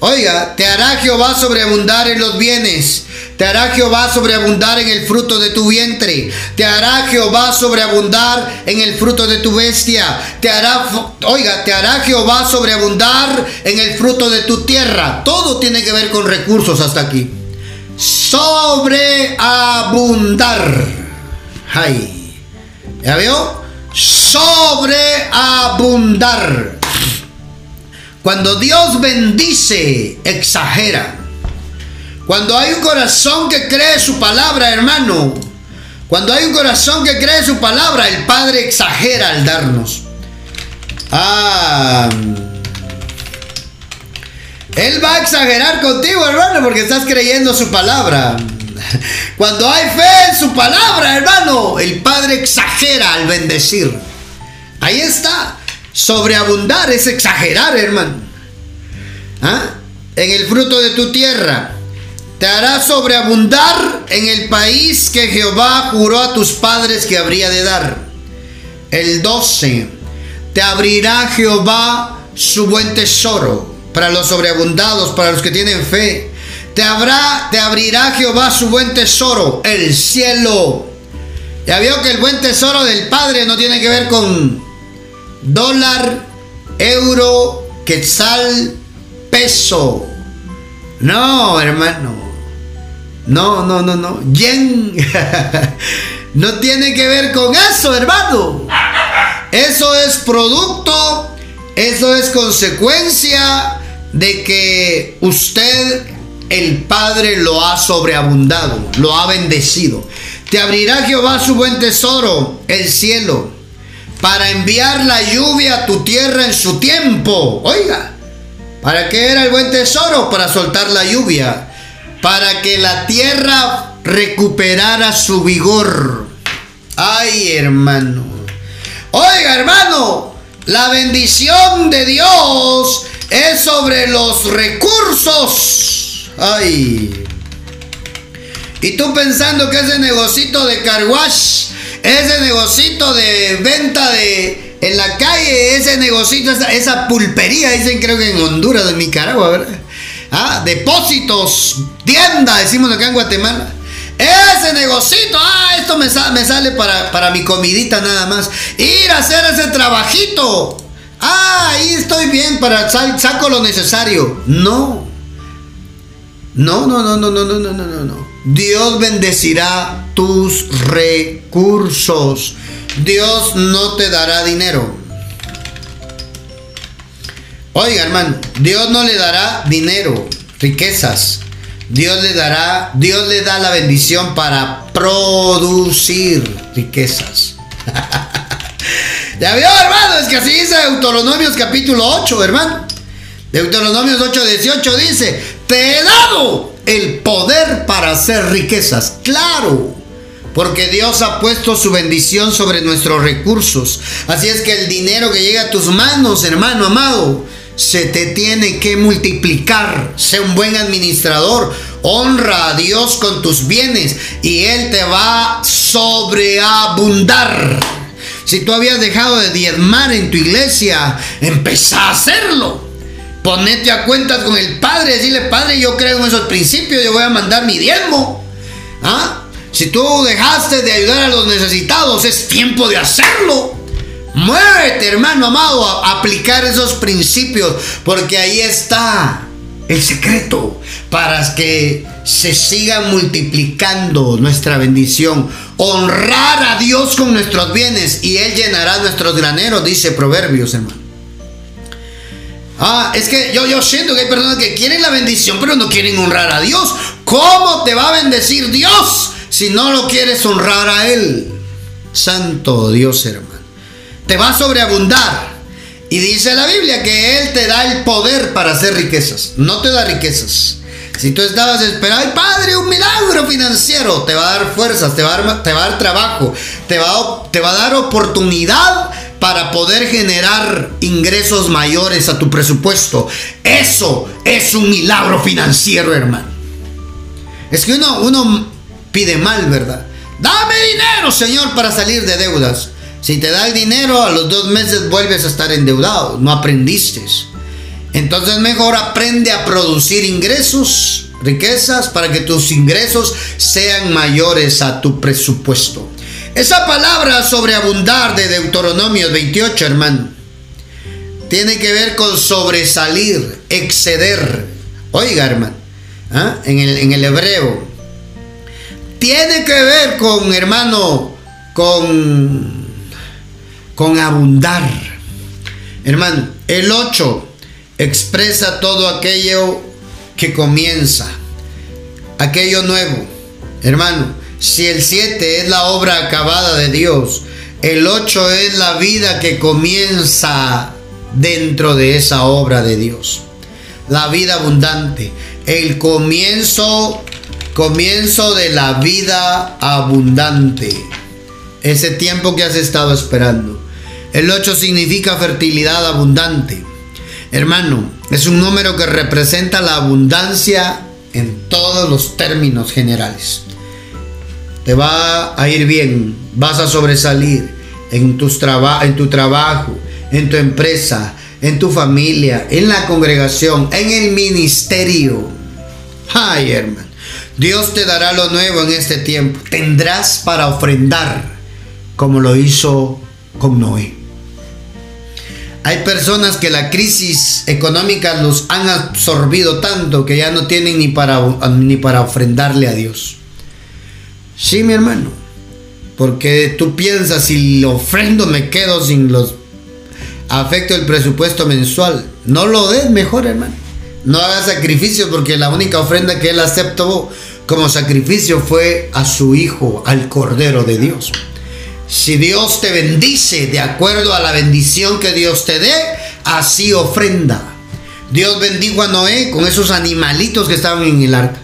Oiga, te hará Jehová sobreabundar en los bienes. Te hará Jehová sobreabundar en el fruto de tu vientre. Te hará Jehová sobreabundar en el fruto de tu bestia. Te hará, oiga, te hará Jehová sobreabundar en el fruto de tu tierra. Todo tiene que ver con recursos hasta aquí. Sobreabundar. Ay. ¿Ya vio? Sobreabundar. Cuando Dios bendice, exagera. Cuando hay un corazón que cree su palabra, hermano. Cuando hay un corazón que cree su palabra, el Padre exagera al darnos. Ah. Él va a exagerar contigo, hermano, porque estás creyendo su palabra. Cuando hay fe en su palabra, hermano, el Padre exagera al bendecir. Ahí está. Sobreabundar es exagerar, hermano. ¿Ah? En el fruto de tu tierra. Te hará sobreabundar en el país que Jehová juró a tus padres que habría de dar. El 12. Te abrirá Jehová su buen tesoro para los sobreabundados, para los que tienen fe. Te, habrá, te abrirá Jehová su buen tesoro, el cielo. Ya vio que el buen tesoro del Padre no tiene que ver con dólar, euro, quetzal, peso. No, hermano. No, no, no, no. Yen. no tiene que ver con eso, hermano. Eso es producto, eso es consecuencia de que usted, el Padre, lo ha sobreabundado, lo ha bendecido. Te abrirá Jehová su buen tesoro, el cielo para enviar la lluvia a tu tierra en su tiempo. Oiga, ¿para qué era el buen tesoro? Para soltar la lluvia, para que la tierra recuperara su vigor. Ay, hermano. Oiga, hermano, la bendición de Dios es sobre los recursos. Ay. Y tú pensando que ese negocito de carwash ese negocito de venta de en la calle, ese negocito, esa, pulpería, dicen creo que en Honduras, en Nicaragua, ¿verdad? Ah, depósitos, tienda, decimos acá en Guatemala. Ese negocito, ah, esto me, sale para, para mi comidita nada más. Ir a hacer ese trabajito. Ah, ahí estoy bien para saco lo necesario. No. No, no, no, no, no, no, no, no, no. Dios bendecirá tus recursos. Dios no te dará dinero. Oiga, hermano, Dios no le dará dinero, riquezas. Dios le dará, Dios le da la bendición para producir riquezas. ya vio, hermano, es que así dice Deuteronomios capítulo 8, hermano. Deuteronomios 8, 18 dice, te he dado el poder para hacer riquezas. Claro, porque Dios ha puesto su bendición sobre nuestros recursos. Así es que el dinero que llega a tus manos, hermano amado, se te tiene que multiplicar. Sé un buen administrador. Honra a Dios con tus bienes y Él te va a sobreabundar. Si tú habías dejado de diezmar en tu iglesia, empezá a hacerlo. Ponete a cuentas con el Padre, decirle, Padre, yo creo en esos principios, yo voy a mandar mi diezmo. ¿Ah? Si tú dejaste de ayudar a los necesitados, es tiempo de hacerlo. Muévete, hermano amado, a aplicar esos principios, porque ahí está el secreto para que se siga multiplicando nuestra bendición. Honrar a Dios con nuestros bienes y Él llenará nuestros graneros, dice Proverbios, hermano. Ah, es que yo, yo siento que hay personas que quieren la bendición, pero no quieren honrar a Dios. ¿Cómo te va a bendecir Dios si no lo quieres honrar a Él? Santo Dios, hermano te va a sobreabundar. Y dice la Biblia que Él te da el poder para hacer riquezas, no te da riquezas. Si tú estabas esperando, Padre, un milagro financiero, te va a dar fuerzas, te va a dar, te va a dar trabajo, te va a, te va a dar oportunidad para poder generar ingresos mayores a tu presupuesto. Eso es un milagro financiero, hermano. Es que uno, uno pide mal, ¿verdad? Dame dinero, Señor, para salir de deudas. Si te da el dinero, a los dos meses vuelves a estar endeudado. No aprendiste. Entonces mejor aprende a producir ingresos, riquezas, para que tus ingresos sean mayores a tu presupuesto. Esa palabra sobreabundar de Deuteronomio 28, hermano, tiene que ver con sobresalir, exceder. Oiga, hermano, ¿ah? en, el, en el hebreo. Tiene que ver con, hermano, con con abundar. Hermano, el 8 expresa todo aquello que comienza, aquello nuevo. Hermano, si el 7 es la obra acabada de Dios, el 8 es la vida que comienza dentro de esa obra de Dios. La vida abundante, el comienzo, comienzo de la vida abundante. Ese tiempo que has estado esperando. El 8 significa fertilidad abundante. Hermano, es un número que representa la abundancia en todos los términos generales. Te va a ir bien, vas a sobresalir en, tus en tu trabajo, en tu empresa, en tu familia, en la congregación, en el ministerio. Ay, Dios te dará lo nuevo en este tiempo. Tendrás para ofrendar como lo hizo con Noé. Hay personas que la crisis económica los han absorbido tanto que ya no tienen ni para, ni para ofrendarle a Dios. Sí, mi hermano. Porque tú piensas, si lo ofrendo me quedo sin los afecto el presupuesto mensual. No lo des mejor, hermano. No hagas sacrificio porque la única ofrenda que él aceptó como sacrificio fue a su hijo, al Cordero de Dios. Si Dios te bendice de acuerdo a la bendición que Dios te dé, así ofrenda. Dios bendijo a Noé con esos animalitos que estaban en el arca.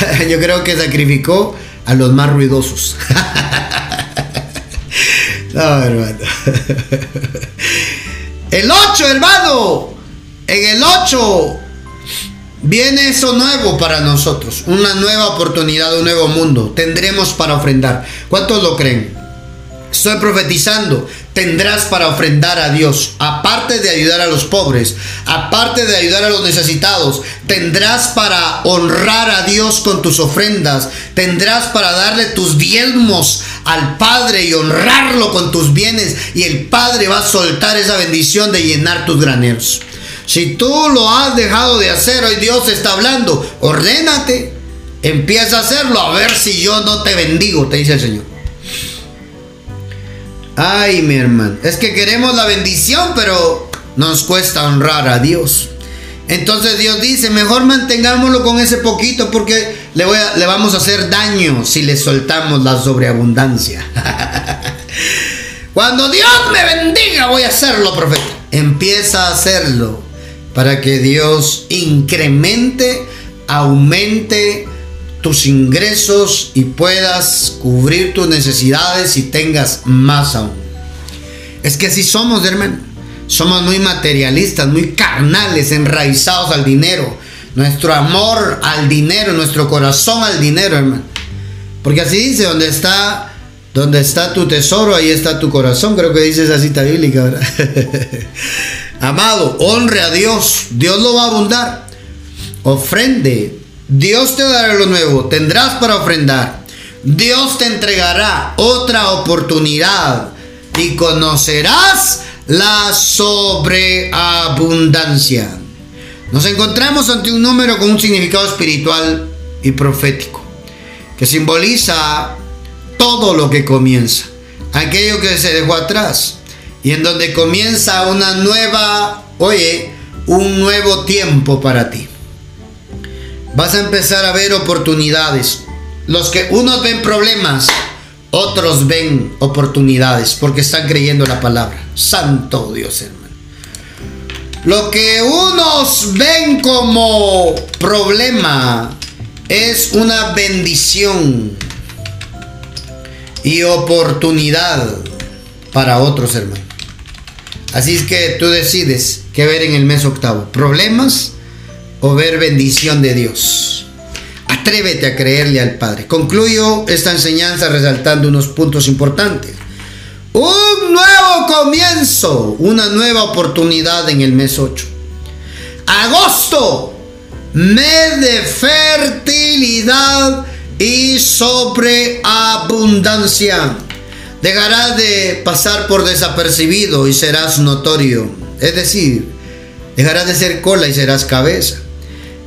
Yo creo que sacrificó a los más ruidosos. no, hermano. El 8, hermano. En el 8 viene eso nuevo para nosotros. Una nueva oportunidad, un nuevo mundo. Tendremos para ofrendar. ¿Cuántos lo creen? Estoy profetizando. Tendrás para ofrendar a Dios. Aparte de ayudar a los pobres, aparte de ayudar a los necesitados, tendrás para honrar a Dios con tus ofrendas. Tendrás para darle tus diezmos al Padre y honrarlo con tus bienes. Y el Padre va a soltar esa bendición de llenar tus graneros. Si tú lo has dejado de hacer, hoy Dios está hablando, ordénate, empieza a hacerlo, a ver si yo no te bendigo, te dice el Señor. Ay, mi hermano, es que queremos la bendición, pero nos cuesta honrar a Dios. Entonces Dios dice, mejor mantengámoslo con ese poquito porque le, le vamos a hacer daño si le soltamos la sobreabundancia. Cuando Dios me bendiga voy a hacerlo, profeta. Empieza a hacerlo para que Dios incremente, aumente tus ingresos y puedas cubrir tus necesidades y tengas más aún. Es que así somos, hermano. Somos muy materialistas, muy carnales, enraizados al dinero. Nuestro amor al dinero, nuestro corazón al dinero, hermano. Porque así dice, donde está, donde está tu tesoro, ahí está tu corazón. Creo que dice esa cita bíblica, ¿verdad? Amado, honre a Dios. Dios lo va a abundar. Ofrende, Dios te dará lo nuevo, tendrás para ofrendar. Dios te entregará otra oportunidad y conocerás la sobreabundancia. Nos encontramos ante un número con un significado espiritual y profético, que simboliza todo lo que comienza, aquello que se dejó atrás, y en donde comienza una nueva, oye, un nuevo tiempo para ti vas a empezar a ver oportunidades. Los que unos ven problemas, otros ven oportunidades porque están creyendo la palabra. Santo Dios, hermano. Lo que unos ven como problema es una bendición y oportunidad para otros, hermanos. Así es que tú decides qué ver en el mes octavo. ¿Problemas o ver bendición de Dios. Atrévete a creerle al Padre. Concluyo esta enseñanza resaltando unos puntos importantes. Un nuevo comienzo, una nueva oportunidad en el mes 8. Agosto, mes de fertilidad y sobreabundancia. Dejarás de pasar por desapercibido y serás notorio. Es decir, dejarás de ser cola y serás cabeza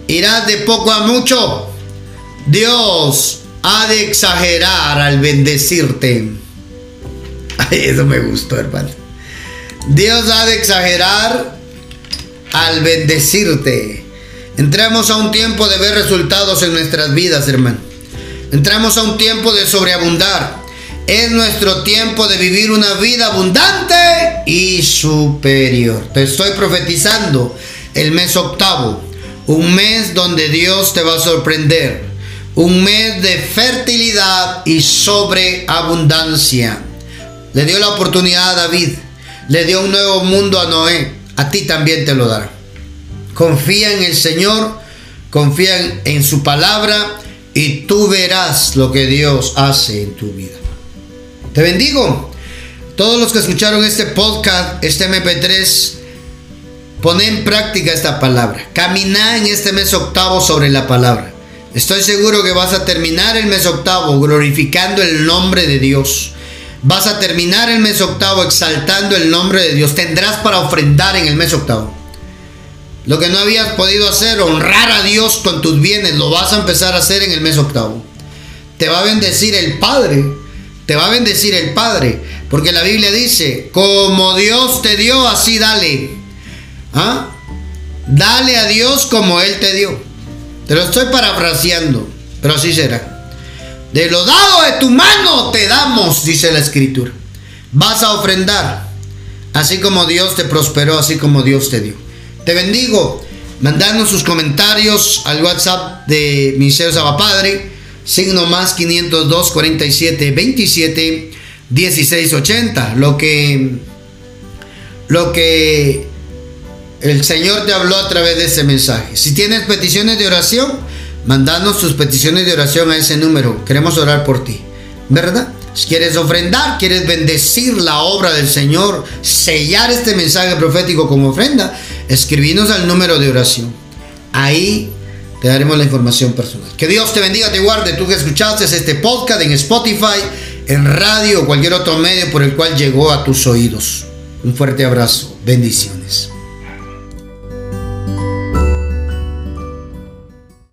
irás de poco a mucho. Dios ha de exagerar al bendecirte. Ay, eso me gustó, hermano. Dios ha de exagerar al bendecirte. Entramos a un tiempo de ver resultados en nuestras vidas, hermano. Entramos a un tiempo de sobreabundar. Es nuestro tiempo de vivir una vida abundante y superior. Te estoy profetizando el mes octavo un mes donde Dios te va a sorprender. Un mes de fertilidad y sobreabundancia. Le dio la oportunidad a David. Le dio un nuevo mundo a Noé. A ti también te lo dará. Confía en el Señor. Confía en, su palabra. Y tú verás lo que Dios hace en tu vida. Te bendigo. Todos los que escucharon este podcast, este MP3, Pon en práctica esta palabra. Camina en este mes octavo sobre la palabra. Estoy seguro que vas a terminar el mes octavo glorificando el nombre de Dios. Vas a terminar el mes octavo exaltando el nombre de Dios. Tendrás para ofrendar en el mes octavo. Lo que no habías podido hacer, honrar a Dios con tus bienes, lo vas a empezar a hacer en el mes octavo. Te va a bendecir el Padre. Te va a bendecir el Padre. Porque la Biblia dice, como Dios te dio, así dale. ¿Ah? Dale a Dios como Él te dio. Te lo estoy parafraseando, pero así será. De lo dado de tu mano te damos, dice la escritura. Vas a ofrendar, así como Dios te prosperó, así como Dios te dio. Te bendigo. Mandanos sus comentarios al WhatsApp de Ministerio Sabapadre, signo más 502 47 27 16 80. Lo que, lo que el Señor te habló a través de ese mensaje. Si tienes peticiones de oración, mandanos tus peticiones de oración a ese número. Queremos orar por ti. ¿Verdad? Si quieres ofrendar, quieres bendecir la obra del Señor, sellar este mensaje profético como ofrenda, escribinos al número de oración. Ahí te daremos la información personal. Que Dios te bendiga, te guarde. Tú que escuchaste este podcast en Spotify, en radio o cualquier otro medio por el cual llegó a tus oídos. Un fuerte abrazo. Bendiciones.